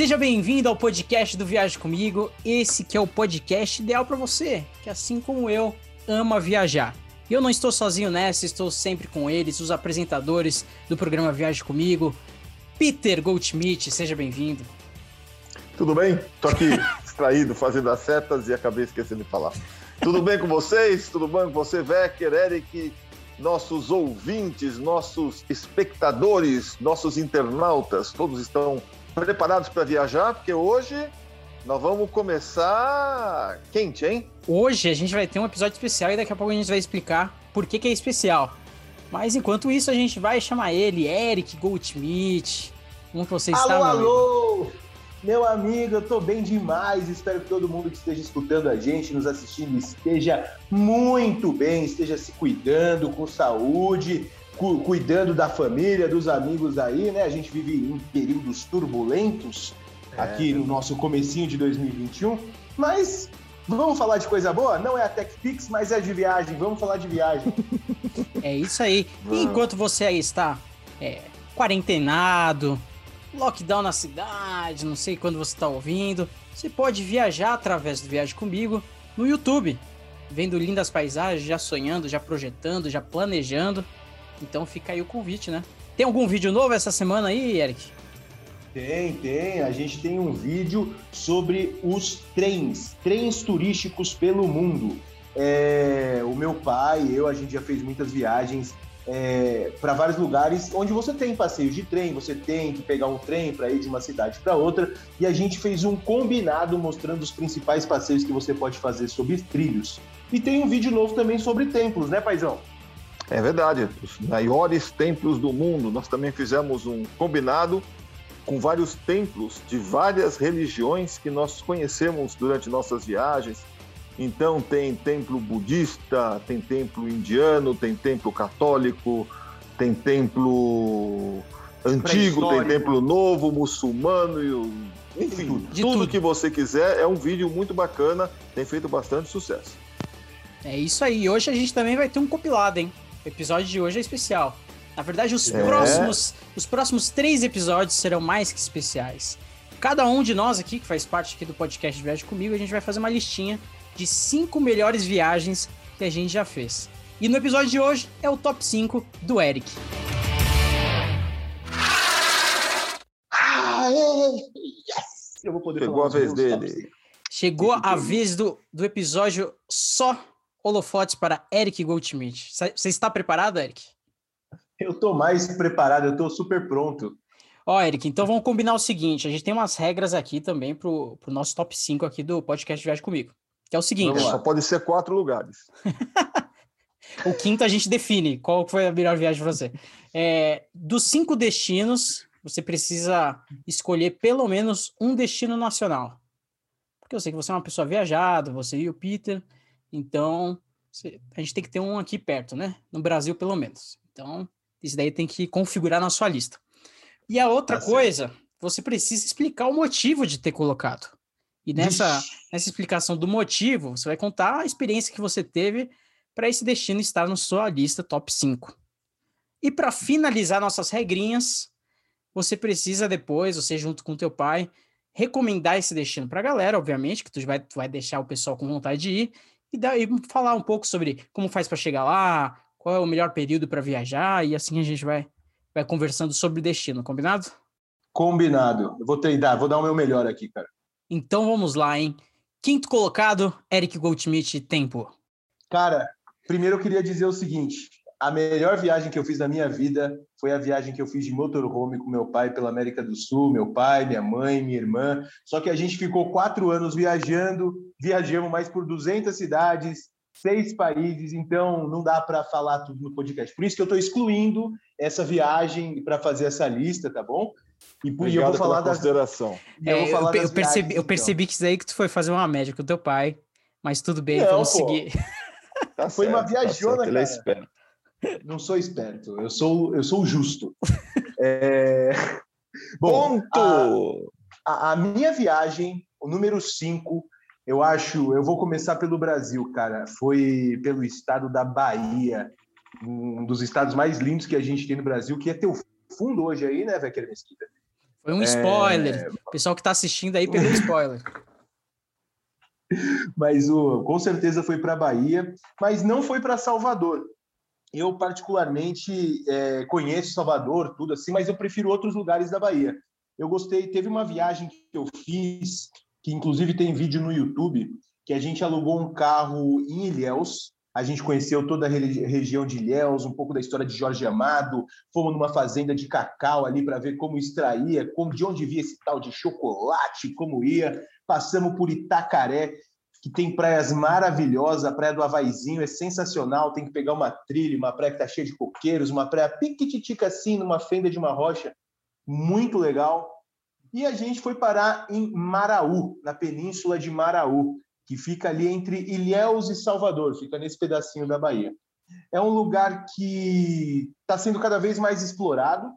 Seja bem-vindo ao podcast do Viagem Comigo. Esse que é o podcast ideal para você, que assim como eu, ama viajar. E eu não estou sozinho nessa, estou sempre com eles, os apresentadores do programa Viagem Comigo. Peter Goldschmidt, seja bem-vindo. Tudo bem? Tô aqui distraído, fazendo as setas e acabei esquecendo de falar. Tudo bem com vocês? Tudo bem com você, Vecker, Eric, nossos ouvintes, nossos espectadores, nossos internautas, todos estão preparados para viajar? Porque hoje nós vamos começar quente, hein? Hoje a gente vai ter um episódio especial e daqui a pouco a gente vai explicar por que, que é especial. Mas enquanto isso, a gente vai chamar ele, Eric Goldschmidt. Como que você está, alô, alô! Meu amigo, eu tô bem demais. Espero que todo mundo que esteja escutando a gente, nos assistindo, esteja muito bem, esteja se cuidando, com saúde, cu cuidando da família, dos amigos aí, né? A gente vive em períodos turbulentos é. aqui no nosso comecinho de 2021, mas vamos falar de coisa boa? Não é a TechPix, mas é de viagem. Vamos falar de viagem. é isso aí. E enquanto você aí está é, quarentenado, lockdown na cidade, não sei quando você está ouvindo, você pode viajar através do Viagem Comigo no YouTube, vendo lindas paisagens, já sonhando, já projetando, já planejando. Então fica aí o convite, né? Tem algum vídeo novo essa semana aí, Eric? Tem, tem. A gente tem um vídeo sobre os trens, trens turísticos pelo mundo. É, o meu pai, eu, a gente já fez muitas viagens é, para vários lugares onde você tem passeios de trem, você tem que pegar um trem para ir de uma cidade para outra, e a gente fez um combinado mostrando os principais passeios que você pode fazer sobre trilhos. E tem um vídeo novo também sobre templos, né, paizão? É verdade, os maiores templos do mundo. Nós também fizemos um combinado com vários templos de várias religiões que nós conhecemos durante nossas viagens. Então tem templo budista, tem templo indiano, tem templo católico, tem templo antigo, tem templo novo, muçulmano, enfim, tudo, tudo, tudo que você quiser. É um vídeo muito bacana, tem feito bastante sucesso. É isso aí. Hoje a gente também vai ter um compilado, hein? O episódio de hoje é especial. Na verdade, os, é. próximos, os próximos três episódios serão mais que especiais. Cada um de nós aqui, que faz parte aqui do podcast de Viagem Comigo, a gente vai fazer uma listinha de cinco melhores viagens que a gente já fez. E no episódio de hoje é o top 5 do Eric. Ah, yes! Eu vou poder Chegou a vez dele. Chegou a vez do, do episódio só holofotes para Eric Goldschmidt. Você está preparado, Eric? Eu estou mais preparado, eu estou super pronto. Ó, Eric, então vamos combinar o seguinte: a gente tem umas regras aqui também para o nosso top 5 aqui do podcast Viagem Comigo. Que é o seguinte. Só pode ser quatro lugares. o quinto a gente define qual foi a melhor viagem para você. É, dos cinco destinos, você precisa escolher pelo menos um destino nacional. Porque eu sei que você é uma pessoa viajada, você e o Peter. Então, a gente tem que ter um aqui perto, né? No Brasil, pelo menos. Então, isso daí tem que configurar na sua lista. E a outra tá coisa, certo. você precisa explicar o motivo de ter colocado. E nessa, nessa explicação do motivo, você vai contar a experiência que você teve para esse destino estar na sua lista top 5. E para finalizar nossas regrinhas, você precisa depois, você junto com teu pai, recomendar esse destino para a galera, obviamente, que tu vai, vai deixar o pessoal com vontade de ir, e, daí, falar um pouco sobre como faz para chegar lá, qual é o melhor período para viajar, e assim a gente vai, vai conversando sobre o destino, combinado? Combinado. Eu vou tentar, vou dar o meu melhor aqui, cara. Então vamos lá, hein? Quinto colocado, Eric Goldschmidt, tempo. Cara, primeiro eu queria dizer o seguinte: a melhor viagem que eu fiz na minha vida foi a viagem que eu fiz de motorhome com meu pai pela América do Sul, meu pai, minha mãe, minha irmã. Só que a gente ficou quatro anos viajando, viajamos mais por 200 cidades, seis países, então não dá para falar tudo no podcast. Por isso que eu estou excluindo essa viagem para fazer essa lista, tá bom? E por eu vou falar das consideração. É, eu, eu, eu, percebi, viagens, eu percebi então. que isso aí que tu foi fazer uma média com o teu pai, mas tudo bem, não, vamos pô. seguir. Tá foi certo, uma viajona, tá certo, cara. É. Não sou esperto, eu sou, eu sou justo. é... Bom, Ponto! A, a, minha viagem, o número 5, eu acho, eu vou começar pelo Brasil, cara. Foi pelo estado da Bahia, um dos estados mais lindos que a gente tem no Brasil, que é teu fundo hoje aí, né, Vecker Mesquita? Foi um spoiler. É... O pessoal que está assistindo aí pegou spoiler. mas o, com certeza foi para Bahia, mas não foi para Salvador. Eu particularmente é, conheço Salvador, tudo assim, mas eu prefiro outros lugares da Bahia. Eu gostei, teve uma viagem que eu fiz, que inclusive tem vídeo no YouTube, que a gente alugou um carro em Ilhéus, a gente conheceu toda a região de Ilhéus, um pouco da história de Jorge Amado, fomos numa fazenda de cacau ali para ver como extraía, como, de onde via esse tal de chocolate, como ia. Passamos por Itacaré, que tem praias maravilhosas, a praia do Havaizinho é sensacional, tem que pegar uma trilha, uma praia que está cheia de coqueiros, uma praia piquititica assim, numa fenda de uma rocha, muito legal. E a gente foi parar em Maraú, na península de Maraú que fica ali entre Ilhéus e Salvador, fica nesse pedacinho da Bahia. É um lugar que está sendo cada vez mais explorado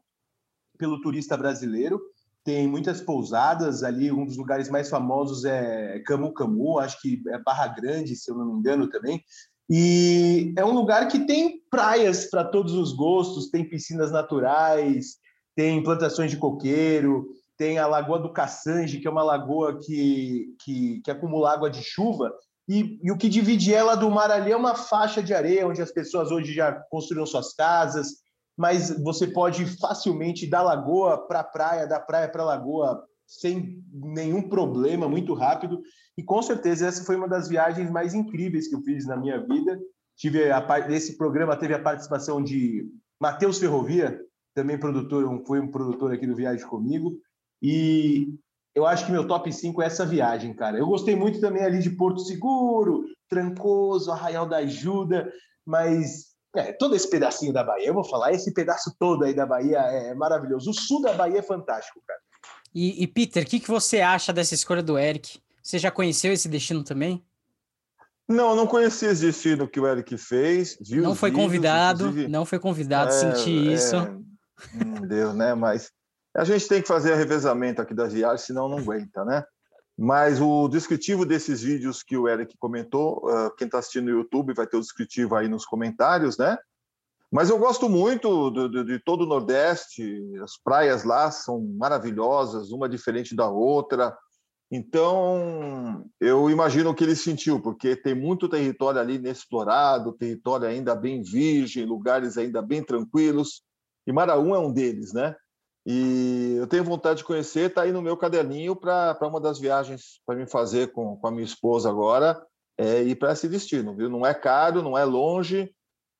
pelo turista brasileiro. Tem muitas pousadas ali, um dos lugares mais famosos é Camu Camu, acho que é Barra Grande, se eu não me engano também. E é um lugar que tem praias para todos os gostos, tem piscinas naturais, tem plantações de coqueiro, tem a Lagoa do Caçange, que é uma lagoa que, que, que acumula água de chuva, e, e, o que divide ela do mar ali é uma faixa de areia, onde as pessoas hoje já construíram suas casas, mas você pode facilmente da lagoa para praia, da praia para lagoa, sem nenhum problema, muito rápido. E com certeza essa foi uma das viagens mais incríveis que eu fiz na minha vida. Tive a esse programa teve a participação de Matheus Ferrovia, também produtor, foi um produtor aqui do Viagem comigo. E eu acho que meu top 5 é essa viagem, cara. Eu gostei muito também ali de Porto Seguro, Trancoso, Arraial da Ajuda, mas é, todo esse pedacinho da Bahia, eu vou falar, esse pedaço todo aí da Bahia é maravilhoso. O sul da Bahia é fantástico, cara. E, e Peter, o que, que você acha dessa escolha do Eric? Você já conheceu esse destino também? Não, não conhecia esse destino que o Eric fez. não foi vídeos, convidado, inclusive... não foi convidado, é, senti é... isso. Meu Deus, né? Mas a gente tem que fazer revezamento aqui das viagens, senão não aguenta, né? Mas o descritivo desses vídeos que o Eric comentou, uh, quem está assistindo no YouTube vai ter o descritivo aí nos comentários, né? Mas eu gosto muito de, de, de, todo o Nordeste, as praias lá são maravilhosas, uma diferente da outra. Então, eu imagino o que ele sentiu, porque tem muito território ali inexplorado, território ainda bem virgem, lugares ainda bem tranquilos, e Maraú é um deles, né? E eu tenho vontade de conhecer, está aí no meu caderninho para uma das viagens para me fazer com, com a minha esposa agora, é ir para esse destino, viu? Não é caro, não é longe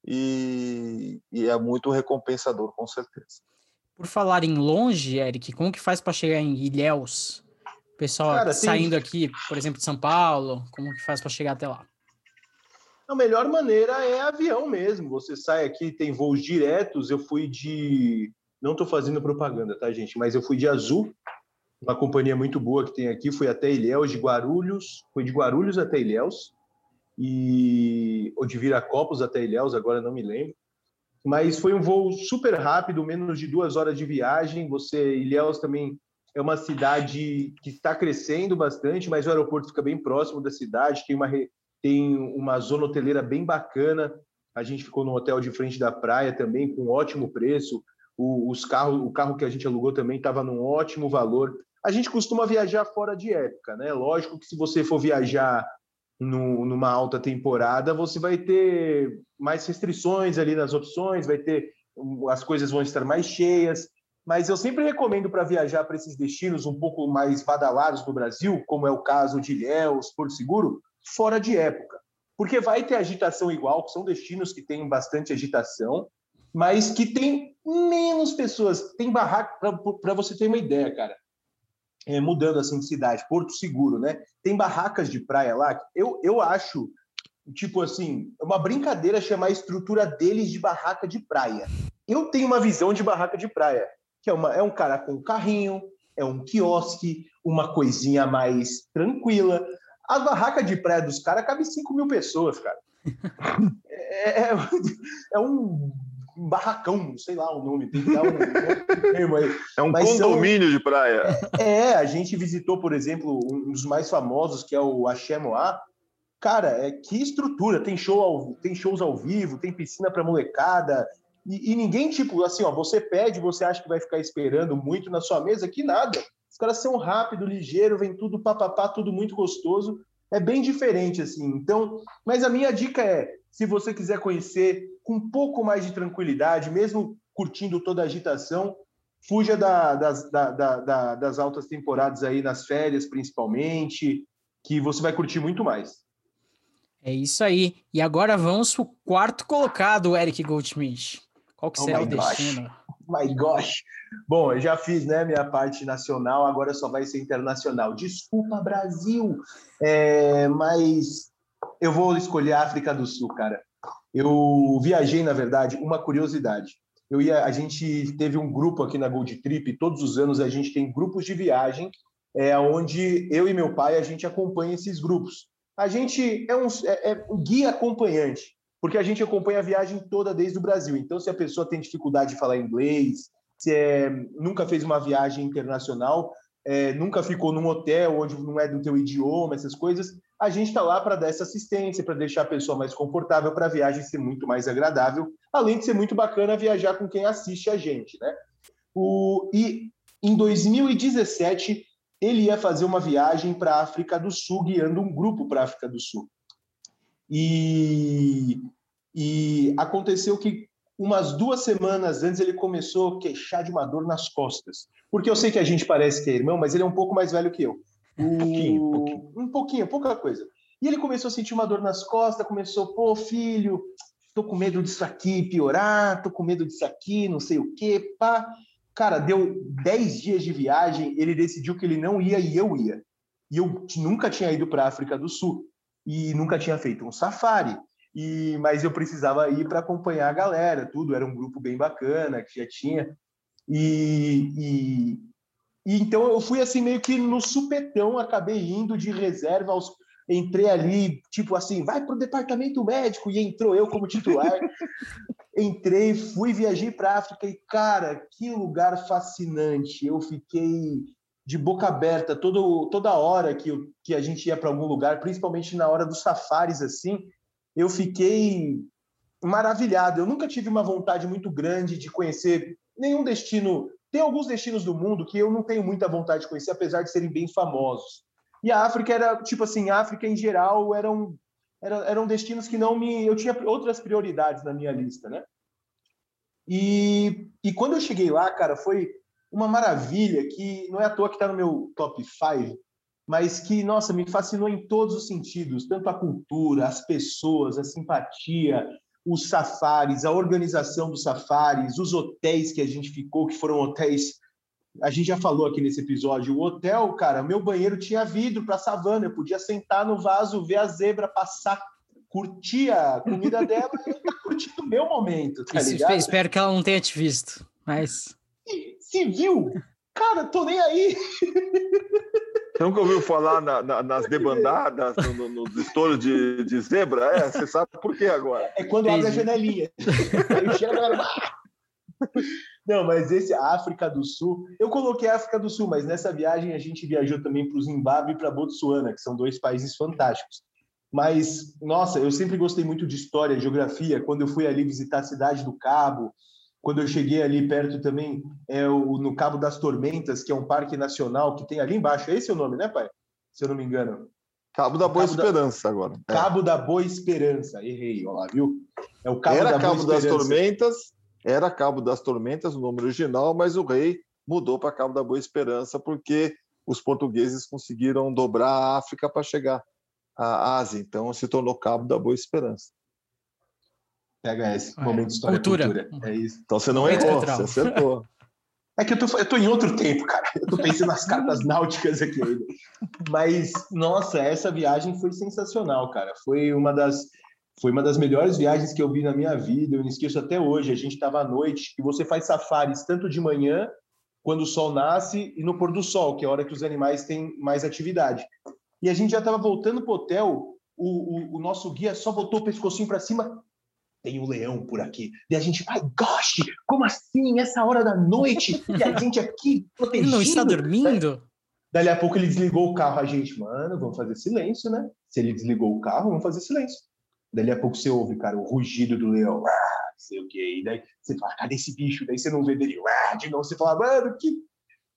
e, e é muito recompensador, com certeza. Por falar em longe, Eric, como que faz para chegar em Ilhéus? O pessoal Cara, saindo tem... aqui, por exemplo, de São Paulo, como que faz para chegar até lá? A melhor maneira é avião mesmo. Você sai aqui, tem voos diretos. Eu fui de não estou fazendo propaganda, tá, gente? Mas eu fui de Azul, uma companhia muito boa que tem aqui. Fui até Ilhéus, de Guarulhos. Fui de Guarulhos até Ilhéus. E... Ou de Viracopos até Ilhéus, agora não me lembro. Mas foi um voo super rápido, menos de duas horas de viagem. Você, Ilhéus também é uma cidade que está crescendo bastante, mas o aeroporto fica bem próximo da cidade. Tem uma, tem uma zona hoteleira bem bacana. A gente ficou no hotel de frente da praia também, com ótimo preço. O, os carros, o carro que a gente alugou também estava num ótimo valor. A gente costuma viajar fora de época, né? Lógico que se você for viajar no, numa alta temporada, você vai ter mais restrições ali nas opções, vai ter as coisas vão estar mais cheias. Mas eu sempre recomendo para viajar para esses destinos um pouco mais badalados no Brasil, como é o caso de Ilhéus, Porto Seguro, fora de época. Porque vai ter agitação igual, são destinos que têm bastante agitação, mas que tem menos pessoas. Tem barraca, para você ter uma ideia, cara. É, mudando assim de cidade, Porto Seguro, né? Tem barracas de praia lá. Eu, eu acho, tipo assim, uma brincadeira chamar a estrutura deles de barraca de praia. Eu tenho uma visão de barraca de praia, que é, uma, é um cara com um carrinho, é um quiosque, uma coisinha mais tranquila. A barraca de praia dos caras cabe 5 mil pessoas, cara. É, é, é um barracão, sei lá o nome, tem que dar um, termo aí. É um Mas condomínio são, de praia. É, é, a gente visitou, por exemplo, um dos mais famosos, que é o Axé Moá. Cara, é, que estrutura, tem, show ao, tem shows ao vivo, tem piscina para molecada, E, e, ninguém, tipo, assim, ó, você pede, você acha que vai ficar esperando muito na sua mesa, que nada. Os caras são rápido, ligeiro, vem tudo papapá, tudo muito gostoso. É bem diferente, assim. Então, mas a minha dica é, se você quiser conhecer com um pouco mais de tranquilidade, mesmo curtindo toda a agitação, fuja da, das, da, da, das altas temporadas aí nas férias, principalmente, que você vai curtir muito mais. É isso aí. E agora vamos para o quarto colocado, Eric Goldschmidt. Qual que oh será o destino? My gosh. Bom, eu já fiz né, minha parte nacional, agora só vai ser internacional. Desculpa, Brasil, é, mas eu vou escolher a África do Sul, cara. Eu viajei, na verdade, uma curiosidade. Eu ia, a gente teve um grupo aqui na Gold Trip, todos os anos a gente tem grupos de viagem, é, onde eu e meu pai a gente acompanha esses grupos. A gente é um, é, é um guia acompanhante, porque a gente acompanha a viagem toda desde o Brasil. Então, se a pessoa tem dificuldade de falar inglês, se é, nunca fez uma viagem internacional, é, nunca ficou num hotel onde não é do teu idioma, essas coisas, a gente está lá para dar essa assistência, para deixar a pessoa mais confortável, para a viagem ser muito mais agradável, além de ser muito bacana viajar com quem assiste a gente, né? O, e em 2017 ele ia fazer uma viagem para a África do Sul, guiando um grupo para a África do Sul. E, e aconteceu que umas duas semanas antes ele começou a queixar de uma dor nas costas. Porque eu sei que a gente parece que é irmão, mas ele é um pouco mais velho que eu. Um pouquinho, pouquinho. Um pouquinho, pouca coisa. E ele começou a sentir uma dor nas costas, começou, pô, filho, tô com medo disso aqui piorar, tô com medo disso aqui, não sei o quê, pá. Cara, deu 10 dias de viagem, ele decidiu que ele não ia e eu ia. E eu nunca tinha ido para a África do Sul e nunca tinha feito um safari. E mas eu precisava ir para acompanhar a galera, tudo era um grupo bem bacana que já tinha. E, e, e então eu fui assim meio que no supetão, acabei indo de reserva aos entrei ali, tipo assim, vai para o departamento médico, e entrou eu como titular. Entrei, fui, viajei para África e, cara, que lugar fascinante. Eu fiquei de boca aberta todo, toda hora que, eu, que a gente ia para algum lugar, principalmente na hora dos safaris, assim, eu fiquei maravilhado. Eu nunca tive uma vontade muito grande de conhecer nenhum destino. Tem alguns destinos do mundo que eu não tenho muita vontade de conhecer, apesar de serem bem famosos. E a África era, tipo assim, a África em geral eram, eram, eram destinos que não me. Eu tinha outras prioridades na minha lista, né? E, e quando eu cheguei lá, cara, foi uma maravilha que não é à toa que está no meu top 5, mas que, nossa, me fascinou em todos os sentidos, tanto a cultura, as pessoas, a simpatia, os safaris, a organização dos safaris, os hotéis que a gente ficou, que foram hotéis a gente já falou aqui nesse episódio, o hotel, cara, meu banheiro tinha vidro para savana, eu podia sentar no vaso, ver a zebra passar, curtir a comida dela e eu tá curtindo o meu momento, tá ligado? Espero que ela não tenha te visto, mas... Se, se viu? Cara, tô nem aí. Você nunca ouviu falar na, na, nas debandadas, no, no, no estouro de, de, zebra? É, você sabe por quê agora. É quando abre a janelinha. Aí chega a galera... Não, mas esse África do Sul, eu coloquei África do Sul, mas nessa viagem a gente viajou também para o Zimbábue e para Botsuana, que são dois países fantásticos. Mas, nossa, eu sempre gostei muito de história, geografia. Quando eu fui ali visitar a cidade do Cabo, quando eu cheguei ali perto também, é o, no Cabo das Tormentas, que é um parque nacional que tem ali embaixo. Esse é o nome, né, pai? Se eu não me engano. Cabo da Boa Cabo Esperança, da... agora. É. Cabo da Boa Esperança, errei, olha lá, viu? É o Cabo Era da Cabo das Tormentas, era Cabo das Tormentas, o nome original, mas o rei mudou para Cabo da Boa Esperança porque os portugueses conseguiram dobrar a África para chegar à Ásia, então se tornou Cabo da Boa Esperança. Pega esse é. momento de história cultura. cultura. É isso. Então você não errou, você acertou. É que eu tô, eu tô em outro tempo, cara. Eu tô pensando nas cartas náuticas aqui ainda. Mas, nossa, essa viagem foi sensacional, cara. Foi uma das foi uma das melhores viagens que eu vi na minha vida, eu não esqueço até hoje. A gente estava à noite e você faz safaris tanto de manhã, quando o sol nasce, e no pôr do sol, que é a hora que os animais têm mais atividade. E a gente já estava voltando para o hotel, o, o, nosso guia só botou o pescocinho para cima. Tem um leão por aqui. E a gente, ai, goste, como assim? Essa hora da noite? E a gente aqui protegido. Ele não está dormindo? Dali a pouco ele desligou o carro. A gente, mano, vamos fazer silêncio, né? Se ele desligou o carro, vamos fazer silêncio. Dali a pouco você ouve, cara, o rugido do leão. sei o quê. E daí você fala, cadê esse bicho? Daí você não vê dele, ah, de novo, você fala, mano, que.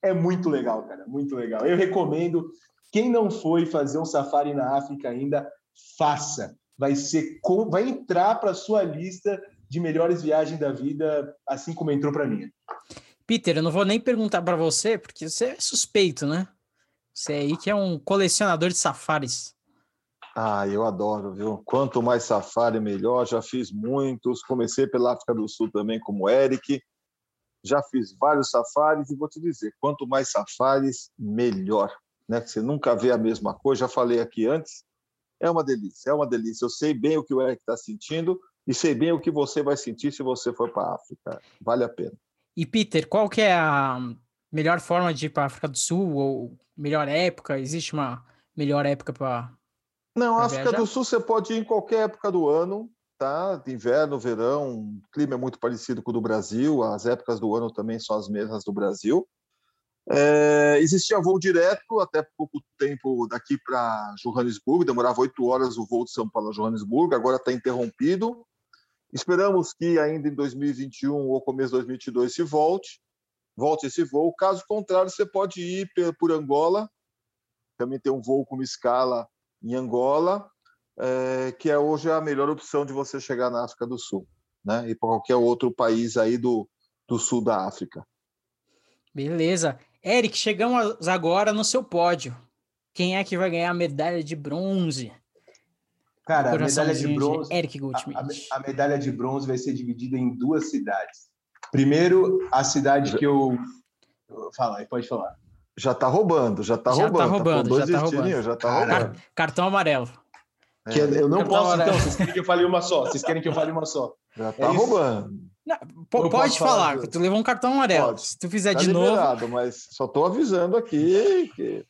É muito legal, cara, muito legal. Eu recomendo. Quem não foi fazer um safari na África ainda, faça. Vai ser vai entrar para sua lista de melhores viagens da vida, assim como entrou para mim. Peter, eu não vou nem perguntar para você, porque você é suspeito, né? Você aí que é um colecionador de safaris. Ah, eu adoro, viu? Quanto mais safari, melhor. Já fiz muitos. Comecei pela África do Sul também, como Eric. Já fiz vários safaris e vou te dizer: quanto mais safaris, melhor. Né? Você nunca vê a mesma coisa. Já falei aqui antes. É uma delícia, é uma delícia. Eu sei bem o que o Eric está sentindo e sei bem o que você vai sentir se você for para a África. Vale a pena. E Peter, qual que é a melhor forma de ir para a África do Sul ou melhor época? Existe uma melhor época para Não, África viajar? do Sul você pode ir em qualquer época do ano, tá? Inverno, verão, o clima é muito parecido com o do Brasil, as épocas do ano também são as mesmas do Brasil. É, existia voo direto até pouco tempo daqui para Johannesburgo, demorava oito horas o voo de São Paulo a Johannesburgo, agora está interrompido. Esperamos que ainda em 2021 ou começo de 2022 se volte, volte esse voo. Caso contrário, você pode ir por Angola, também tem um voo com escala em Angola, é, que é hoje a melhor opção de você chegar na África do Sul, né? E para qualquer outro país aí do, do sul da África. Beleza. Eric, chegamos agora no seu pódio. Quem é que vai ganhar a medalha de bronze? Cara, a medalha de bronze. Eric Goldschmidt. A, a, medalha de bronze vai ser dividida em duas cidades. Primeiro, a cidade que eu. Fala aí, pode falar. Já tá roubando, já tá já roubando. Tá roubando, tá já tá roubando. Já tá roubando. Cartão amarelo. É. eu não Cartão posso, amarelo. então. Vocês querem que eu fale uma só? Vocês querem que eu fale uma só? Já tá é roubando. Não, pode falar, falar tu levou um cartão amarelo. Pode. Se tu fizer tá de novo. Mas só tô avisando aqui que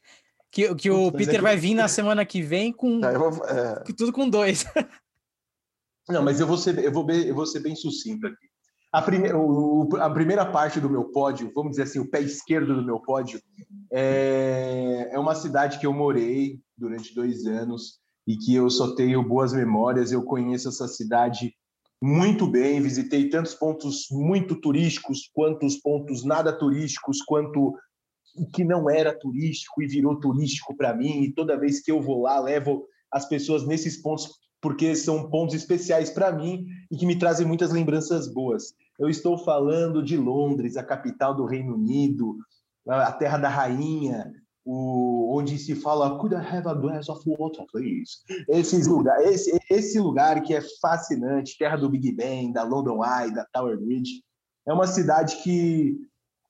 que, que o Peter vai vir na semana que vem com, é, vou, é... tudo com dois. Não, mas eu vou ser, eu vou bem, eu vou ser bem sucinto aqui. A, prime, o, a primeira parte do meu pódio, vamos dizer assim, o pé esquerdo do meu pódio, é, é uma cidade que eu morei durante dois anos e que eu só tenho boas memórias. Eu conheço essa cidade muito bem, visitei tantos pontos muito turísticos, quanto os pontos nada turísticos, quanto que não era turístico e virou turístico para mim. E toda vez que eu vou lá, levo as pessoas nesses pontos porque são pontos especiais para mim e que me trazem muitas lembranças boas. Eu estou falando de Londres, a capital do Reino Unido, a terra da rainha, o, onde se fala Could I have a glass of water, please? Esses lugar, esse, esse lugar que é fascinante, terra do Big Ben, da London Eye, da Tower Bridge. É uma cidade que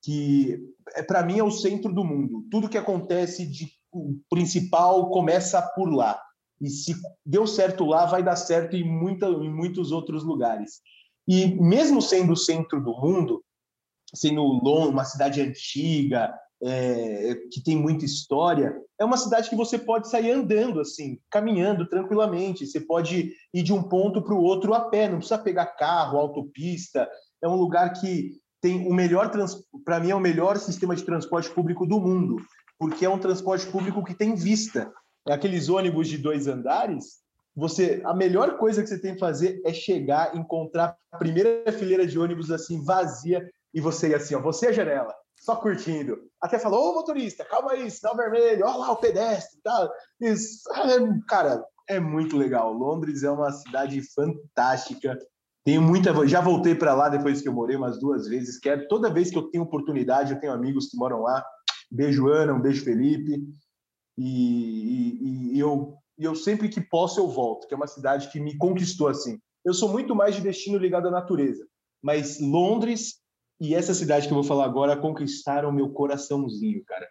que é, para mim é o centro do mundo. Tudo que acontece de o principal começa por lá. E se deu certo lá, vai dar certo em, muita, em muitos outros lugares. E mesmo sendo o centro do mundo, sendo uma cidade antiga, é, que tem muita história, é uma cidade que você pode sair andando, assim, caminhando tranquilamente. Você pode ir de um ponto para o outro a pé, não precisa pegar carro, autopista. É um lugar que tem o melhor para mim é o melhor sistema de transporte público do mundo, porque é um transporte público que tem vista. É aqueles ônibus de dois andares. Você, a melhor coisa que você tem que fazer é chegar, encontrar a primeira fileira de ônibus assim vazia e você ir assim, ó, você é a janela, só curtindo. Até falou, ô motorista, calma aí, sinal vermelho, olha lá o pedestre, tá? É, cara, é muito legal. Londres é uma cidade fantástica. Tenho muita. Já voltei para lá depois que eu morei umas duas vezes. Quero toda vez que eu tenho oportunidade, eu tenho amigos que moram lá. Beijo Ana, um beijo Felipe. E, e, e eu, eu sempre que posso eu volto, que é uma cidade que me conquistou assim. Eu sou muito mais de destino ligado à natureza, mas Londres e essa cidade que eu vou falar agora conquistaram meu coraçãozinho, cara.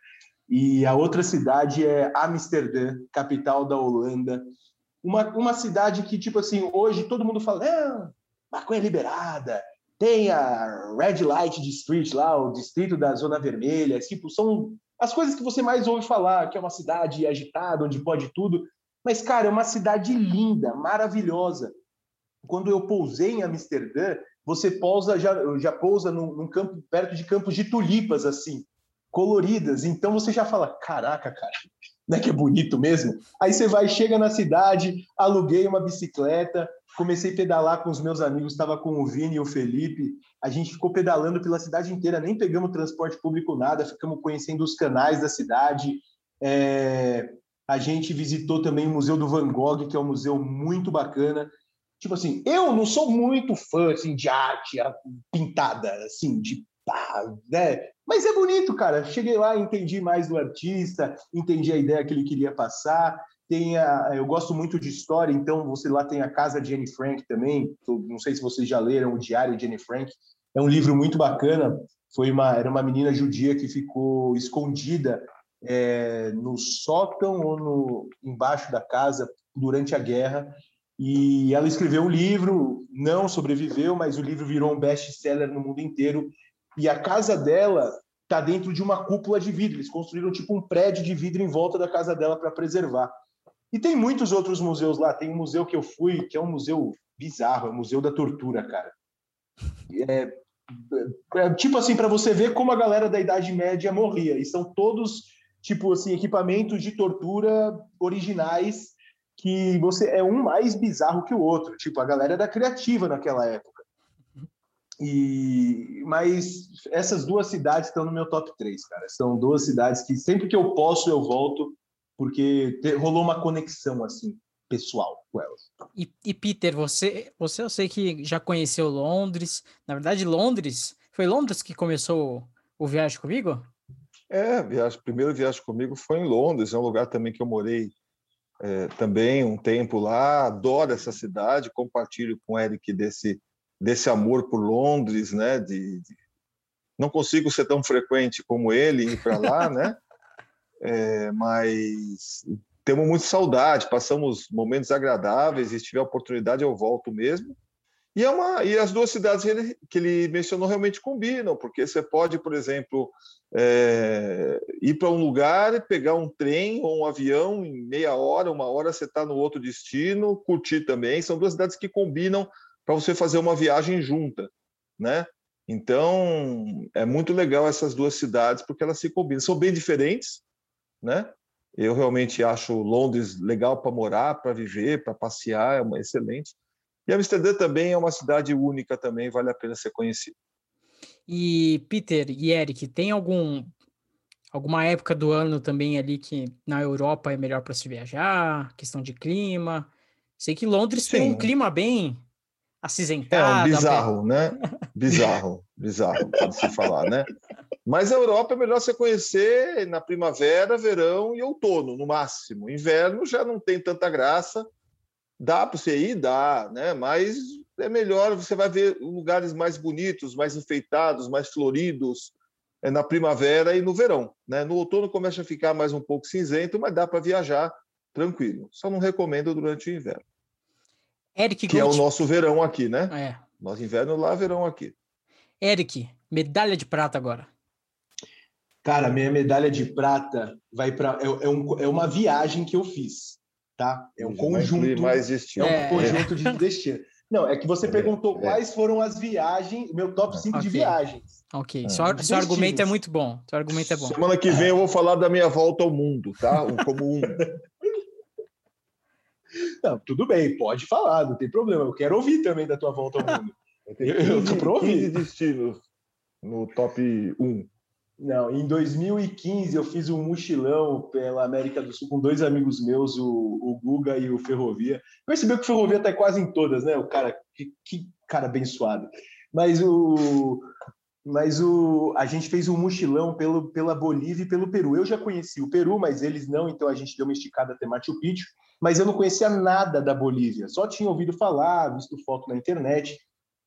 E a outra cidade é Amsterdã, capital da Holanda. Uma, uma cidade que, tipo assim, hoje todo mundo fala, ah, maconha liberada, tem a Red Light District lá, o distrito da Zona Vermelha, tipo, são as coisas que você mais ouve falar, que é uma cidade agitada, onde pode tudo. Mas, cara, é uma cidade linda, maravilhosa. Quando eu pousei em Amsterdã, você pousa, já, já pousa num, num campo, perto de campos de tulipas, assim, coloridas. Então você já fala, caraca, cara, Não é que é bonito mesmo? Aí você vai, chega na cidade, aluguei uma bicicleta, comecei a pedalar com os meus amigos, estava com o Vini e o Felipe. A gente ficou pedalando pela cidade inteira, nem pegamos transporte público, nada, ficamos conhecendo os canais da cidade. É... A gente visitou também o Museu do Van Gogh, que é um museu muito bacana. Tipo assim, eu não sou muito fã assim, de arte pintada, assim, de pá, né? Mas é bonito, cara. Cheguei lá, entendi mais do artista, entendi a ideia que ele queria passar. Tem a, eu gosto muito de história, então você lá tem a casa de Anne Frank também. Não sei se vocês já leram o Diário de Anne Frank. É um livro muito bacana. Foi uma era uma menina judia que ficou escondida é, no sótão ou no embaixo da casa durante a guerra e ela escreveu um livro, não sobreviveu, mas o livro virou um best-seller no mundo inteiro. E a casa dela está dentro de uma cúpula de vidro. Eles construíram tipo um prédio de vidro em volta da casa dela para preservar. E tem muitos outros museus lá. Tem um museu que eu fui, que é um museu bizarro, é o Museu da Tortura, cara. É, é tipo assim, para você ver como a galera da Idade Média morria. E são todos, tipo assim, equipamentos de tortura originais que você é um mais bizarro que o outro. Tipo, a galera era criativa naquela época. E mas essas duas cidades estão no meu top 3, cara. São duas cidades que sempre que eu posso eu volto porque rolou uma conexão assim pessoal com elas. E, e, Peter, você, você eu sei que já conheceu Londres. Na verdade, Londres foi Londres que começou o viagem comigo? É, viagem, primeiro viagem comigo foi em Londres, é um lugar também que eu morei é, também um tempo lá, adoro essa cidade, compartilho com o Eric desse, desse amor por Londres, né? De, de... Não consigo ser tão frequente como ele ir para lá, né? É, mas temos muita saudade, passamos momentos agradáveis e se tiver oportunidade eu volto mesmo. E, é uma, e as duas cidades que ele, mencionou realmente combinam, porque você pode, por exemplo, é, ir para um lugar pegar um trem ou um avião em meia hora, uma hora você está no outro destino, curtir também. São duas cidades que combinam para você fazer uma viagem junta, né? Então é muito legal essas duas cidades porque elas se combinam. São bem diferentes, né? Eu realmente acho Londres legal para morar, para viver, para passear, é uma excelente. E Amsterdã também é uma cidade única, também vale a pena ser conhecida. E Peter e Eric, tem algum alguma época do ano também ali que na Europa é melhor para se viajar, questão de clima? Sei que Londres Sim. tem um clima bem acinzentado. É um bizarro, né? Bizarro, bizarro, pode se falar, né? Mas a Europa é melhor você conhecer na primavera, verão e outono, no máximo. Inverno já não tem tanta graça, Dá para você ir? Dá, né? mas é melhor, você vai ver lugares mais bonitos, mais enfeitados, mais floridos é na primavera e no verão. Né? No outono começa a ficar mais um pouco cinzento, mas dá para viajar tranquilo. Só não recomendo durante o inverno. Eric que é o nosso verão aqui, né? É. Nós inverno lá, verão aqui. Eric, medalha de prata agora. Cara, minha medalha de prata vai para é, é, um, é uma viagem que eu fiz tá? É um conjunto, mais destino. é um conjunto de destino. Não, é que você é, perguntou é. quais foram as viagens, meu top 5 okay. de viagens. Ok, é. seu, seu argumento é muito bom. Seu argumento é bom. Semana que vem eu vou falar da minha volta ao mundo, tá? Um, como um. Não, tudo bem, pode falar, não tem problema. Eu quero ouvir também da tua volta ao mundo. eu, tô pra ouvir. destinos no top 1. Não, em 2015 eu fiz um mochilão pela América do Sul com dois amigos meus, o, o Guga e o Ferrovia. Percebeu que o Ferrovia está quase em todas, né? O cara, que, que, cara abençoado. Mas o, mas o, a gente fez um mochilão pelo, pela Bolívia e pelo Peru. Eu já conheci o Peru, mas eles não, então a gente deu uma esticada até Machu Picchu. Mas eu não conhecia nada da Bolívia, só tinha ouvido falar, visto foto na internet.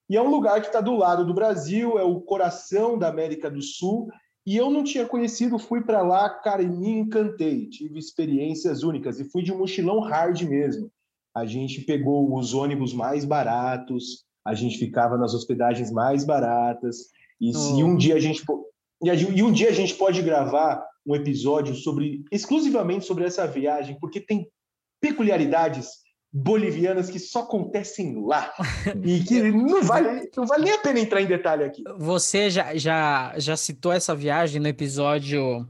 E é um lugar que está do lado do Brasil, é o coração da América do Sul e eu não tinha conhecido, fui para lá, cara, e me encantei. Tive experiências únicas e fui de um mochilão hard mesmo. A gente pegou os ônibus mais baratos, a gente ficava nas hospedagens mais baratas. E oh. se um dia a gente e um dia a gente pode gravar um episódio sobre exclusivamente sobre essa viagem, porque tem peculiaridades bolivianas que só acontecem lá e que não vale, não vale nem a pena entrar em detalhe aqui. Você já, já, já citou essa viagem no episódio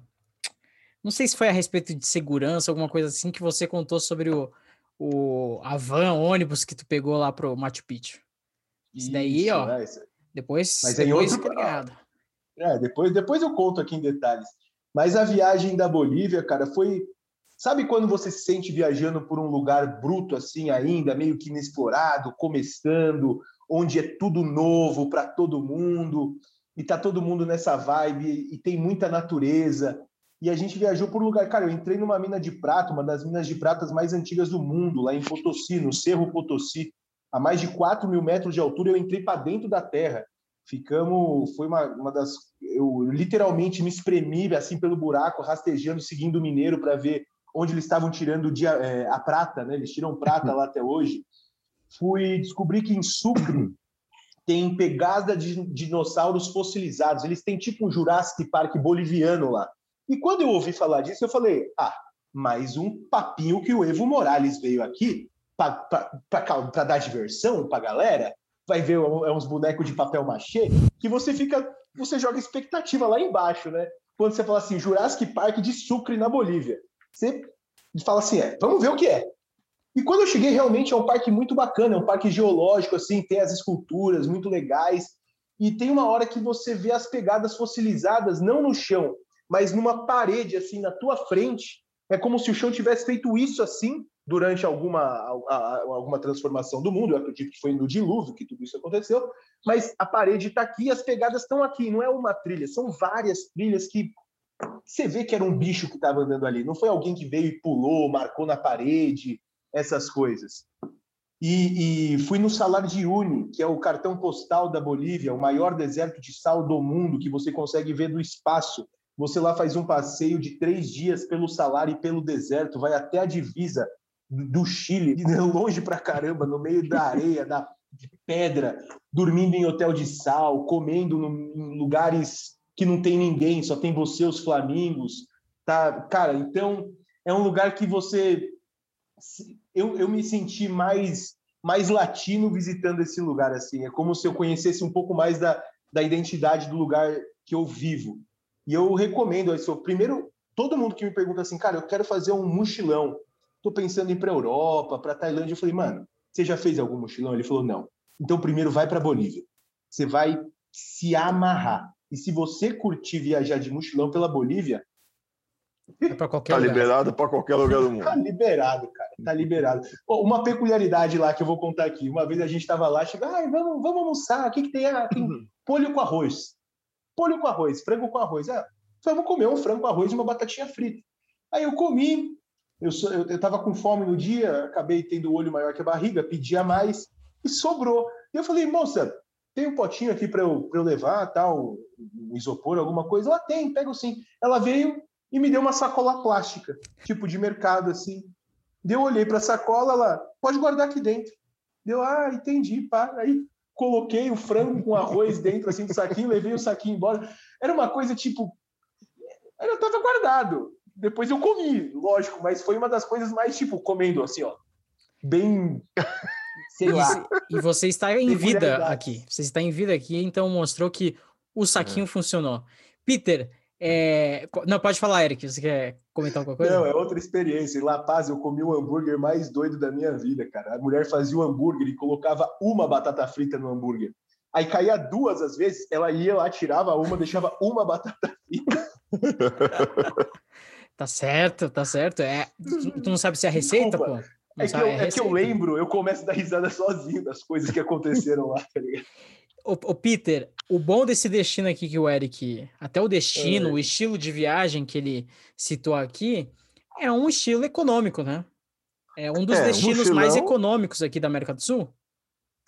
Não sei se foi a respeito de segurança, alguma coisa assim, que você contou sobre o, o a van, ônibus que tu pegou lá pro Machu Picchu. Isso daí, ó. É, depois, Mas depois é em outro... É, depois, depois eu conto aqui em detalhes. Mas a viagem da Bolívia, cara, foi. Sabe quando você se sente viajando por um lugar bruto assim ainda, meio que inexplorado, começando, onde é tudo novo para todo mundo, e tá todo mundo nessa vibe, e tem muita natureza. E a gente viajou por um lugar. Cara, eu entrei numa mina de prata, uma das minas de pratas mais antigas do mundo, lá em Potosí, no Cerro Potosí. A mais de 4 mil metros de altura, eu entrei para dentro da terra. Ficamos. Foi uma, uma das. Eu literalmente me espremi assim pelo buraco, rastejando, seguindo o mineiro para ver onde eles estavam tirando dia, é, a prata, né? Eles tiram prata lá até hoje. Fui descobrir que em Sucre tem pegada de dinossauros fossilizados. Eles têm tipo um Jurassic Park boliviano lá. E quando eu ouvi falar disso, eu falei: ah, mais um papinho que o Evo Morales veio aqui para dar diversão para a galera. Vai ver é uns bonecos de papel machê que você fica, você joga expectativa lá embaixo, né? Quando você fala assim, Jurassic Park de Sucre na Bolívia, você fala assim, é, vamos ver o que é. E quando eu cheguei, realmente é um parque muito bacana, é um parque geológico, assim, tem as esculturas muito legais. E tem uma hora que você vê as pegadas fossilizadas, não no chão, mas numa parede, assim, na tua frente. É como se o chão tivesse feito isso assim durante alguma, alguma transformação do mundo. Eu acredito que foi no dilúvio que tudo isso aconteceu. Mas a parede está aqui, as pegadas estão aqui. Não é uma trilha, são várias trilhas que você vê que era um bicho que estava andando ali. Não foi alguém que veio e pulou, marcou na parede, essas coisas. E, e, fui no Salar de Uyuni, que é o cartão postal da Bolívia, o maior deserto de sal do mundo, que você consegue ver do espaço. Você lá faz um passeio de três dias pelo Salar e pelo deserto, vai até a divisa do Chile, longe pra caramba, no meio da areia, da pedra, dormindo em hotel de sal, comendo no, em lugares que não tem ninguém, só tem você, os flamingos, tá? Cara, então é um lugar que você eu, eu me senti mais mais latino visitando esse lugar assim. É como se eu conhecesse um pouco mais da, da identidade do lugar que eu vivo. E eu recomendo isso primeiro todo mundo que me pergunta assim cara eu quero fazer um mochilão. Tô pensando em ir para Europa para Tailândia. Eu falei mano você já fez algum mochilão? Ele falou não. Então primeiro vai para Bolívia. Você vai se amarrar e se você curtir viajar de mochilão pela Bolívia é para qualquer tá lugar. liberado para qualquer lugar do mundo. Tá liberado, cara. Tá liberado. uma peculiaridade lá que eu vou contar aqui. Uma vez a gente estava lá, chegou, ah, vamos, vamos almoçar. O que, que tem? Ah, tem uhum. polho com arroz. Polho com arroz, frango com arroz. Ah, vamos comer um frango com arroz e uma batatinha frita. Aí eu comi, eu, eu, eu tava com fome no dia, acabei tendo o olho maior que a barriga, pedi a mais e sobrou. E eu falei, moça, tem um potinho aqui para eu, eu levar, tal, um isopor, alguma coisa? Ela tem, pega sim. Ela veio, e me deu uma sacola plástica, tipo de mercado, assim. Deu, olhei para a sacola, ela, pode guardar aqui dentro. Deu, ah, entendi, pá. Aí coloquei o frango com arroz dentro, assim, do saquinho, levei o saquinho embora. Era uma coisa, tipo, era, tava guardado. Depois eu comi, lógico, mas foi uma das coisas mais, tipo, comendo, assim, ó, bem... Sei lá. E você está em vida aqui. Você está em vida aqui, então mostrou que o saquinho é. funcionou. Peter, é... Não, pode falar, Eric. Você quer comentar alguma coisa? Não, é outra experiência. Em La Paz, eu comi o hambúrguer mais doido da minha vida, cara. A mulher fazia o hambúrguer e colocava uma batata frita no hambúrguer. Aí caía duas às vezes, ela ia lá, tirava uma, deixava uma batata frita. tá certo, tá certo. É, tu não sabe se é a receita, Desculpa. pô? É, que eu, é, é que eu lembro, eu começo a dar risada sozinho das coisas que aconteceram lá, tá ligado? O, o, Peter, o bom desse destino aqui que o Eric, até o destino, é. o estilo de viagem que ele citou aqui, é um estilo econômico, né? É um dos é, destinos mochilão... mais econômicos aqui da América do Sul.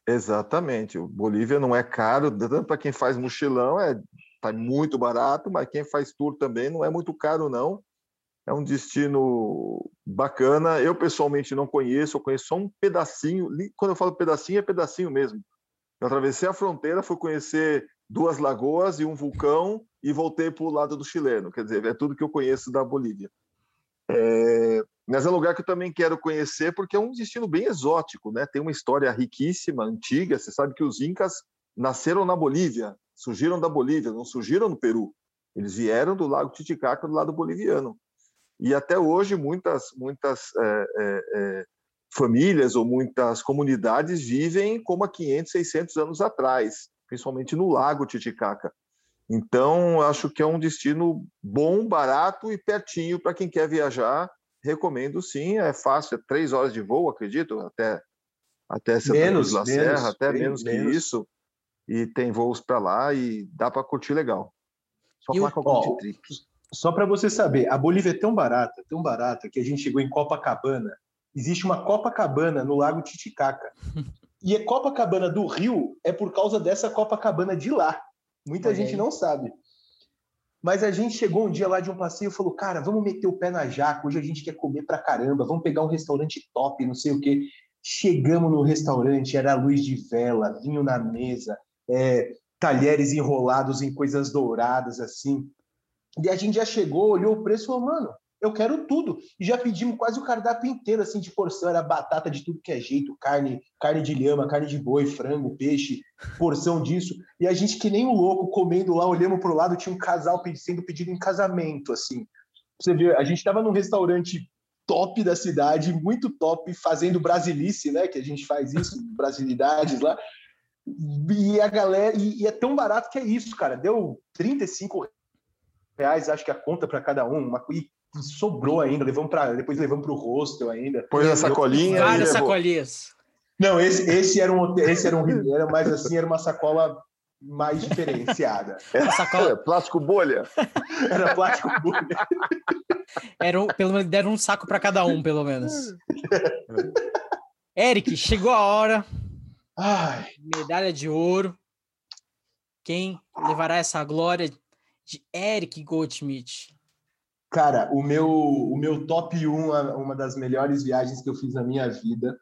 Exatamente. O Bolívia não é caro, tanto para quem faz mochilão é tá muito barato, mas quem faz tour também não é muito caro não. É um destino bacana. Eu pessoalmente não conheço, eu conheço só um pedacinho. Quando eu falo pedacinho, é pedacinho mesmo. Eu atravessei a fronteira, fui conhecer duas lagoas e um vulcão e voltei para o lado do chileno. Quer dizer, é tudo que eu conheço da Bolívia. É... Mas é um lugar que eu também quero conhecer porque é um destino bem exótico, né? Tem uma história riquíssima, antiga. Você sabe que os incas nasceram na Bolívia, surgiram da Bolívia, não surgiram no Peru. Eles vieram do Lago Titicaca, do lado boliviano. E até hoje muitas, muitas é, é, é, famílias ou muitas comunidades vivem como há 500, 600 anos atrás, principalmente no Lago Titicaca. Então, acho que é um destino bom, barato e pertinho para quem quer viajar. Recomendo sim, é fácil, é três horas de voo, acredito, até, até Santa menos, Cruz da Serra, até bem, menos que menos. isso. E tem voos para lá e dá para curtir legal. Só falar com algum trip. Só para você saber, a Bolívia é tão barata, tão barata, que a gente chegou em Copacabana. Existe uma Copacabana no Lago Titicaca. e a Copacabana do Rio é por causa dessa Copacabana de lá. Muita gente não sabe. Mas a gente chegou um dia lá de um passeio e falou: cara, vamos meter o pé na jaca. Hoje a gente quer comer pra caramba. Vamos pegar um restaurante top, não sei o quê. Chegamos no restaurante, era luz de vela, vinho na mesa, é, talheres enrolados em coisas douradas, assim. E a gente já chegou, olhou o preço e falou: mano, eu quero tudo. E já pedimos quase o cardápio inteiro, assim, de porção. Era batata de tudo que é jeito, carne, carne de lhama, carne de boi, frango, peixe, porção disso. E a gente, que nem um louco, comendo lá, olhamos para o lado, tinha um casal sendo pedido em casamento, assim. Você vê, a gente estava num restaurante top da cidade, muito top, fazendo brasilice, né? Que a gente faz isso, brasilidades lá. E a galera, e, e é tão barato que é isso, cara. Deu 35 reais, acho que a conta para cada um. Uma, e sobrou ainda, levamos para depois levamos para o hostel ainda. Pôs na sacolinha. Várias sacolinhas. Não, esse, esse era um esse era um era mais assim, era uma sacola mais diferenciada. Era sacola... plástico bolha. Era plástico bolha. Era um, pelo menos deram um saco para cada um, pelo menos. Eric, chegou a hora. Ai. Medalha de ouro. Quem levará essa glória de Eric Goldschmidt? Cara, o meu, o meu top 1, uma das melhores viagens que eu fiz na minha vida,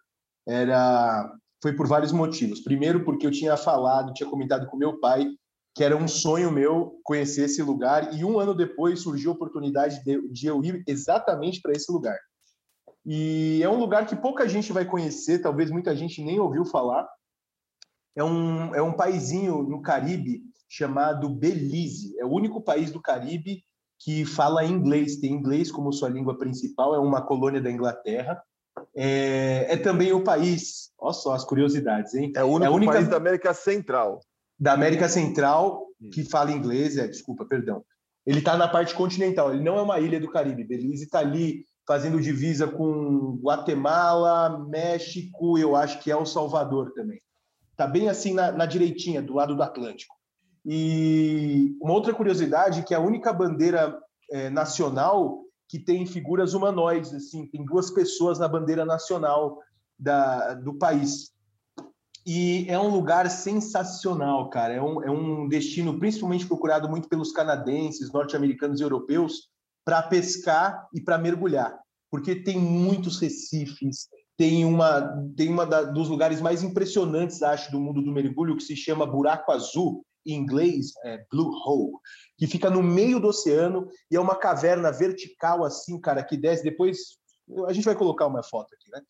era foi por vários motivos. Primeiro, porque eu tinha falado, tinha comentado com meu pai que era um sonho meu conhecer esse lugar, e um ano depois surgiu a oportunidade de, de eu ir exatamente para esse lugar. E é um lugar que pouca gente vai conhecer, talvez muita gente nem ouviu falar. É um, é um paizinho no Caribe chamado Belize. É o único país do Caribe que fala inglês, tem inglês como sua língua principal, é uma colônia da Inglaterra. É, é também o país, olha só as curiosidades, hein? É o único é única... país da América Central. Da América Central que fala inglês, é, desculpa, perdão. Ele está na parte continental, ele não é uma ilha do Caribe. Belize está ali fazendo divisa com Guatemala, México, eu acho que é o Salvador também. Está bem assim na, na direitinha, do lado do Atlântico. E uma outra curiosidade que é a única bandeira é, nacional que tem figuras humanoides, assim, tem duas pessoas na bandeira nacional da, do país. E é um lugar sensacional, cara. É um, é um destino principalmente procurado muito pelos canadenses, norte-americanos e europeus para pescar e para mergulhar, porque tem muitos recifes, tem uma tem uma da, dos lugares mais impressionantes, acho, do mundo do mergulho que se chama Buraco Azul, em inglês é Blue Hole, que fica no meio do oceano e é uma caverna vertical assim, cara, que desce depois. A gente vai colocar uma foto aqui, né?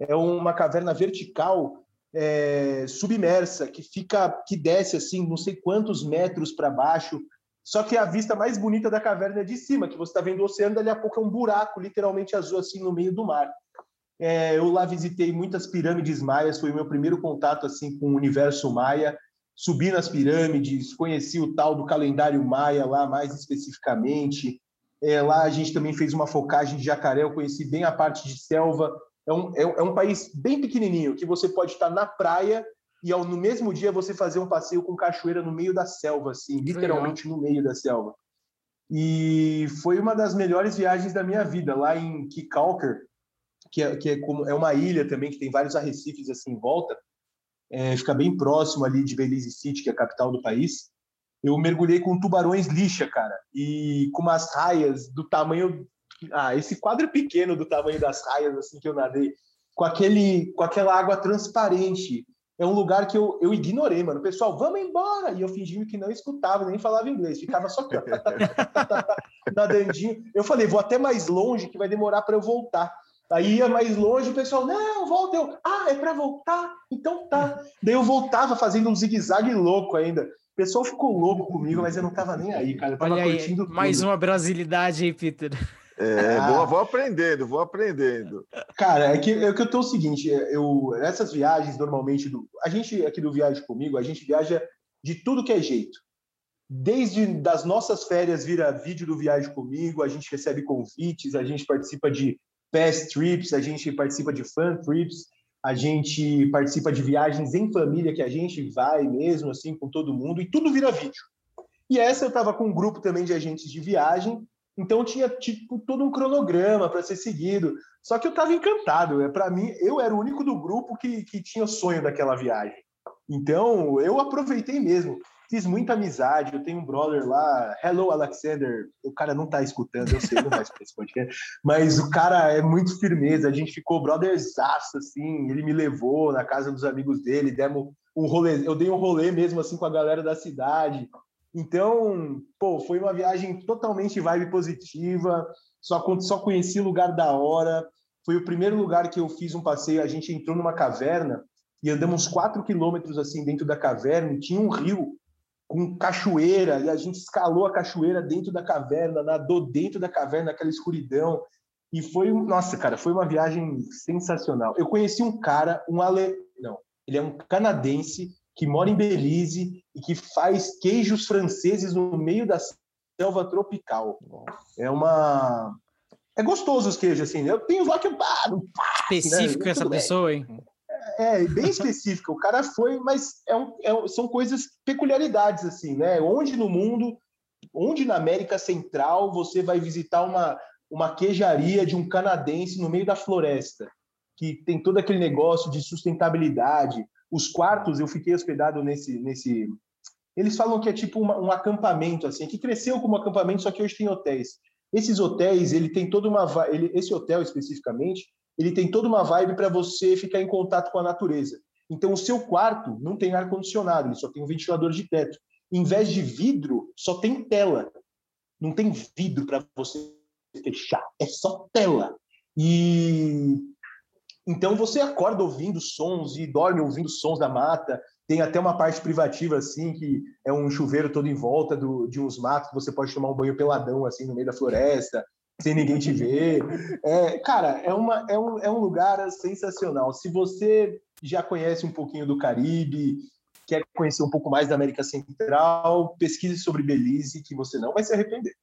É uma caverna vertical é, submersa que fica, que desce assim, não sei quantos metros para baixo. Só que a vista mais bonita da caverna é de cima, que você está vendo o oceano, dali a pouco é um buraco, literalmente azul, assim, no meio do mar. É, eu lá visitei muitas pirâmides maias, foi o meu primeiro contato assim com o universo maia subi nas pirâmides, conheci o tal do calendário maia lá mais especificamente. É, lá a gente também fez uma focagem de jacaré, eu conheci bem a parte de selva. É um, é, é um país bem pequenininho, que você pode estar na praia e ao, no mesmo dia você fazer um passeio com cachoeira no meio da selva, assim, literalmente no meio da selva. E foi uma das melhores viagens da minha vida, lá em Kikalker, que é, que é, como, é uma ilha também, que tem vários arrecifes assim em volta é, fica bem próximo ali de Belize City, que é a capital do país. Eu mergulhei com tubarões lixa, cara, e com umas raias do tamanho. Ah, esse quadro pequeno do tamanho das raias, assim, que eu nadei, com, aquele, com aquela água transparente. É um lugar que eu, eu ignorei, mano. Pessoal, vamos embora! E eu fingi que não escutava, nem falava inglês. Ficava só nadandinho. Eu falei, vou até mais longe, que vai demorar para eu voltar. Aí ia mais longe, o pessoal, não, volta. Eu, ah, é para voltar? Então tá. Daí eu voltava fazendo um zigue-zague louco ainda. O pessoal ficou louco comigo, mas eu não tava nem aí, cara. Eu tava Olha aí, mais uma brasilidade aí, Peter. É, ah. vou, vou, aprendendo, vou aprendendo. Cara, é que, é que eu tô o seguinte, eu, nessas viagens, normalmente, do, a gente aqui do Viagem Comigo, a gente viaja de tudo que é jeito. Desde das nossas férias vira vídeo do Viagem Comigo, a gente recebe convites, a gente participa de past trips, a gente participa de fan trips, a gente participa de viagens em família que a gente vai mesmo assim com todo mundo e tudo vira vídeo. E essa eu estava com um grupo também de agentes de viagem, então tinha tipo todo um cronograma para ser seguido. Só que eu estava encantado. É para mim, eu era o único do grupo que, que tinha sonho daquela viagem. Então eu aproveitei mesmo fiz muita amizade. Eu tenho um brother lá, Hello Alexander. O cara não tá escutando, eu sei, não vai escutar esse podcast, mas o cara é muito firmeza. A gente ficou brotherzaço, assim. Ele me levou na casa dos amigos dele, demos um rolê. Eu dei um rolê mesmo, assim, com a galera da cidade. Então, pô, foi uma viagem totalmente vibe positiva. Só, só conheci lugar da hora. Foi o primeiro lugar que eu fiz um passeio. A gente entrou numa caverna e andamos quatro quilômetros assim dentro da caverna. E tinha um rio com cachoeira, e a gente escalou a cachoeira dentro da caverna, nadou dentro da caverna, naquela escuridão. E foi, nossa, cara, foi uma viagem sensacional. Eu conheci um cara, um ale... não, ele é um canadense que mora em Belize e que faz queijos franceses no meio da selva tropical. É uma é gostoso os queijos assim. Eu tenho lá que ah, específico né? essa pessoa, hein? É bem específica. O cara foi, mas é um, é, são coisas, peculiaridades, assim, né? Onde no mundo, onde na América Central você vai visitar uma, uma queijaria de um canadense no meio da floresta, que tem todo aquele negócio de sustentabilidade. Os quartos, eu fiquei hospedado nesse. nesse eles falam que é tipo uma, um acampamento, assim, que cresceu como acampamento, só que hoje tem hotéis. Esses hotéis, ele tem toda uma. Ele, esse hotel especificamente, ele tem toda uma vibe para você ficar em contato com a natureza. Então, o seu quarto não tem ar-condicionado, ele só tem um ventilador de teto. Em vez de vidro, só tem tela. Não tem vidro para você fechar, é só tela. E então você acorda ouvindo sons e dorme ouvindo sons da mata. Tem até uma parte privativa assim que é um chuveiro todo em volta do, de uns matos você pode tomar um banho peladão assim no meio da floresta sem ninguém te ver. É, cara, é, uma, é, um, é um lugar sensacional. Se você já conhece um pouquinho do Caribe, quer conhecer um pouco mais da América Central, pesquise sobre Belize, que você não vai se arrepender.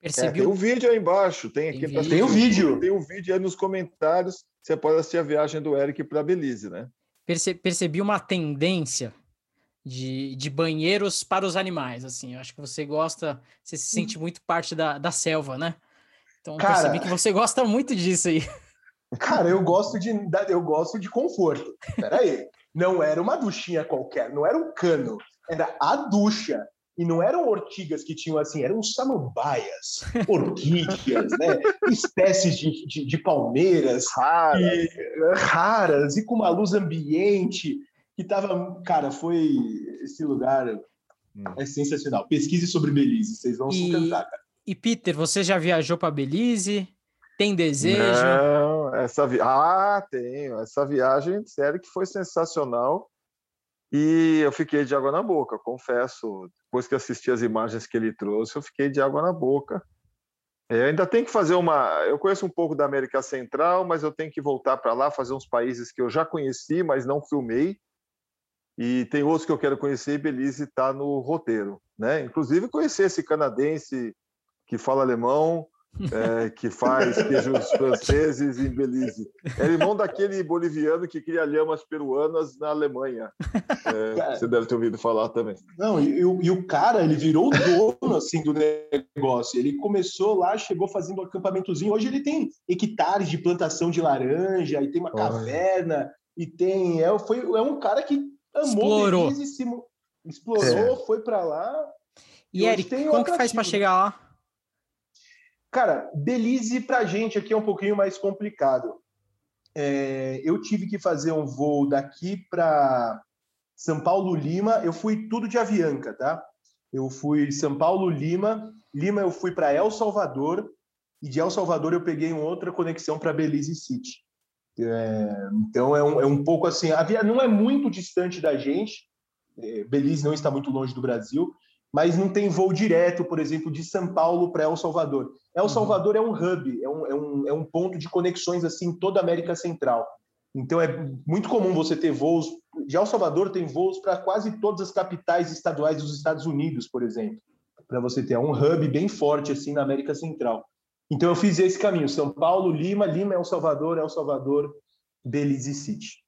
Percebi. É, tem um vídeo aí embaixo, tem aqui. Tem, tem um vídeo. Tem um vídeo aí nos comentários. Você pode assistir a viagem do Eric para Belize, né? Perce, percebi uma tendência de, de banheiros para os animais, assim. Eu acho que você gosta, você se sente muito parte da, da selva, né? Então cara, percebi que você gosta muito disso aí. Cara, eu gosto de eu gosto de conforto. Peraí. Não era uma duchinha qualquer, não era um cano, era a ducha. E não eram ortigas que tinham assim, eram samambaias, orquídeas, né? espécies de, de, de palmeiras raras. E, raras e com uma luz ambiente que tava, cara, foi esse lugar hum. é sensacional. Pesquise sobre Belize, vocês vão e... se encantar, cara. E Peter, você já viajou para Belize? Tem desejo? Não, essa vi... Ah, tenho. Essa viagem, sério que foi sensacional. E eu fiquei de água na boca, confesso. Depois que assisti as imagens que ele trouxe, eu fiquei de água na boca. É, ainda tem que fazer uma. Eu conheço um pouco da América Central, mas eu tenho que voltar para lá, fazer uns países que eu já conheci, mas não filmei. E tem outros que eu quero conhecer e Belize está no roteiro. Né? Inclusive, conhecer esse canadense que fala alemão, é, que faz queijos franceses em Belize. É irmão daquele boliviano que cria lhamas peruanas na Alemanha. É, você deve ter ouvido falar também. Não, e, e, o cara, ele virou o dono assim, do negócio. Ele começou lá, chegou fazendo um acampamentozinho. Hoje ele tem hectares de plantação de laranja, e tem uma caverna, e tem... É, foi, é um cara que amou explorou. Belize, se, explorou, é. foi para lá. E, e Eric, como que faz para chegar lá? Cara, Belize para a gente aqui é um pouquinho mais complicado. É, eu tive que fazer um voo daqui para São Paulo Lima. Eu fui tudo de Avianca, tá? Eu fui São Paulo Lima, Lima eu fui para El Salvador e de El Salvador eu peguei uma outra conexão para Belize City. É, então é um, é um pouco assim, a via não é muito distante da gente. É, Belize não está muito longe do Brasil, mas não tem voo direto, por exemplo, de São Paulo para El Salvador. El uhum. Salvador uhum. é um hub, é um, é, um, é um ponto de conexões assim em toda a América Central. Então é muito comum você ter voos. De El Salvador tem voos para quase todas as capitais estaduais dos Estados Unidos, por exemplo. Para você ter é um hub bem forte assim na América Central. Então eu fiz esse caminho: São Paulo, Lima, Lima, El Salvador, El Salvador, Belize City.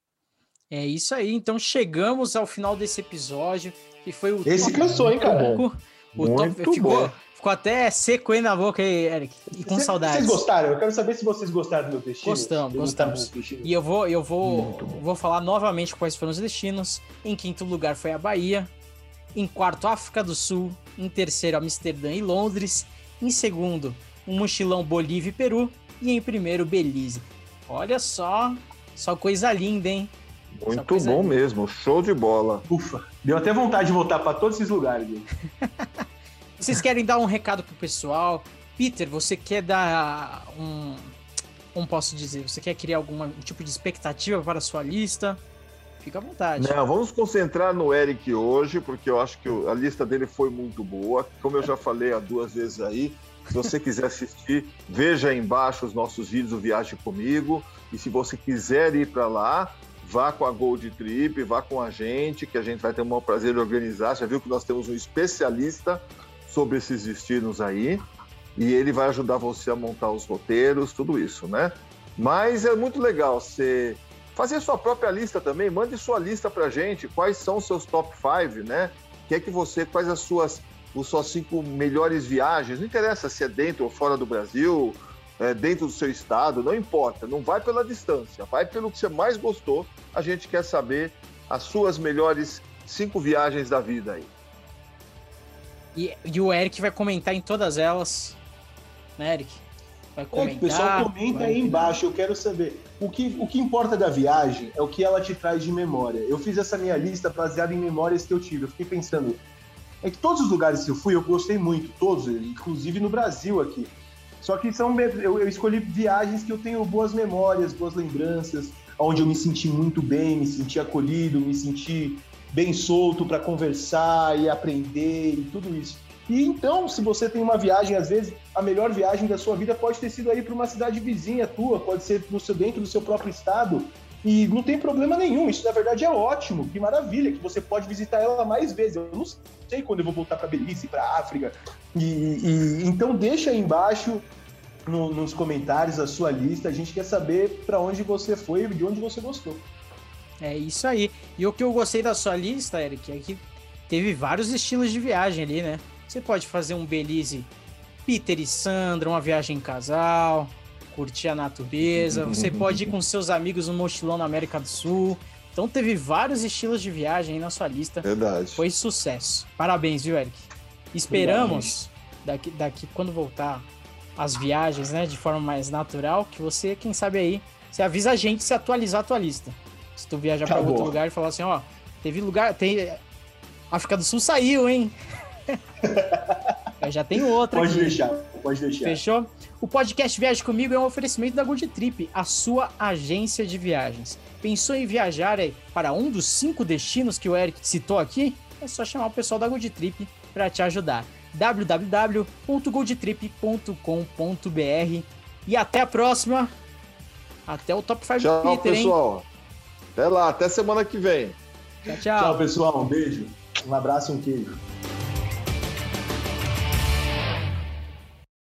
É isso aí. Então chegamos ao final desse episódio, que foi o. Esse cansou, hein, cara? O Muito top ficou, bom. ficou até seco aí na boca aí, Eric. E com saudades. Vocês gostaram? Eu quero saber se vocês gostaram do meu destino. Gostamos, gostamos. E eu vou, eu vou, vou falar novamente quais foram os destinos. Em quinto lugar foi a Bahia. Em quarto, África do Sul. Em terceiro, Amsterdã e Londres. Em segundo, um mochilão Bolívia e Peru. E em primeiro, Belize. Olha só, só coisa linda, hein? Muito bom linda. mesmo, show de bola. Ufa, deu até vontade de voltar para todos esses lugares. Vocês querem dar um recado pro pessoal? Peter, você quer dar um. Como posso dizer? Você quer criar algum tipo de expectativa para a sua lista? Fica à vontade. Não, vamos concentrar no Eric hoje, porque eu acho que a lista dele foi muito boa. Como eu já falei há duas vezes aí, se você quiser assistir, veja aí embaixo os nossos vídeos do Viagem Comigo. E se você quiser ir para lá, vá com a Gold Trip, vá com a gente, que a gente vai ter o maior prazer de organizar. Já viu que nós temos um especialista sobre esses destinos aí, e ele vai ajudar você a montar os roteiros, tudo isso, né? Mas é muito legal você fazer sua própria lista também, mande sua lista pra gente, quais são os seus top 5, né? Que é que você, quais as suas, os suas cinco melhores viagens, não interessa se é dentro ou fora do Brasil, é, dentro do seu estado, não importa, não vai pela distância, vai pelo que você mais gostou. A gente quer saber as suas melhores cinco viagens da vida aí. E, e o Eric vai comentar em todas elas, né, Eric? Vai comentar. É, o pessoal comenta aí embaixo, eu quero saber. O que, o que importa da viagem é o que ela te traz de memória. Eu fiz essa minha lista baseada em memórias que eu tive. Eu fiquei pensando, é que todos os lugares que eu fui, eu gostei muito, todos, inclusive no Brasil aqui. Só que são eu, eu escolhi viagens que eu tenho boas memórias, boas lembranças, onde eu me senti muito bem, me senti acolhido, me senti bem solto para conversar e aprender e tudo isso. E então, se você tem uma viagem, às vezes a melhor viagem da sua vida pode ter sido aí para uma cidade vizinha tua, pode ser no seu, dentro do seu próprio estado, e não tem problema nenhum. Isso na verdade é ótimo, que maravilha, que você pode visitar ela mais vezes. Eu não sei quando eu vou voltar para Belize, para África. E, e, então deixa aí embaixo no, nos comentários a sua lista. A gente quer saber para onde você foi e de onde você gostou. É isso aí. E o que eu gostei da sua lista, Eric, é que teve vários estilos de viagem ali, né? Você pode fazer um Belize Peter e Sandra, uma viagem em casal curtir a natureza. Você pode ir com seus amigos no mochilão na América do Sul. Então teve vários estilos de viagem aí na sua lista. Verdade. Foi sucesso. Parabéns, viu, Eric? Esperamos daqui, daqui quando voltar as viagens, né, de forma mais natural, que você, quem sabe aí, você avisa a gente se atualizar a tua lista. Se tu viajar tá para outro lugar e falar assim, ó, teve lugar, tem África do Sul saiu, hein? Já tenho outra Pode aqui. deixar, pode deixar. Fechou? O podcast Viaje Comigo é um oferecimento da Good Trip, a sua agência de viagens. Pensou em viajar para um dos cinco destinos que o Eric citou aqui? É só chamar o pessoal da Good Trip para te ajudar. www.goldtrip.com.br E até a próxima. Até o Top 5 Tchau, Peter, pessoal. Hein? Até lá, até semana que vem. Tchau, tchau. Tchau, pessoal. Um beijo. Um abraço e um queijo.